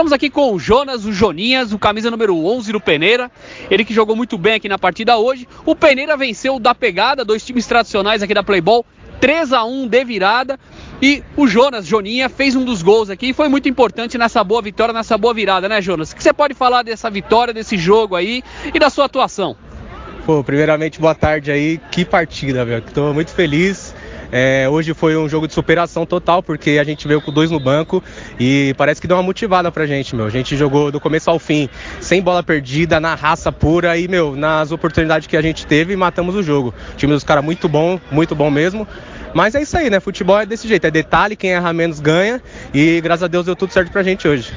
Estamos aqui com o Jonas, o Joninhas, o camisa número 11 do Peneira. Ele que jogou muito bem aqui na partida hoje. O Peneira venceu da pegada, dois times tradicionais aqui da Playball, 3 a 1 de virada. E o Jonas, Joninha, fez um dos gols aqui e foi muito importante nessa boa vitória, nessa boa virada, né, Jonas? O que você pode falar dessa vitória, desse jogo aí e da sua atuação? Pô, primeiramente, boa tarde aí. Que partida, velho. Tô muito feliz. É, hoje foi um jogo de superação total, porque a gente veio com dois no banco e parece que deu uma motivada pra gente, meu. A gente jogou do começo ao fim, sem bola perdida, na raça pura e, meu, nas oportunidades que a gente teve, matamos o jogo. O time dos caras muito bom, muito bom mesmo. Mas é isso aí, né? Futebol é desse jeito, é detalhe, quem erra menos ganha e graças a Deus deu tudo certo pra gente hoje.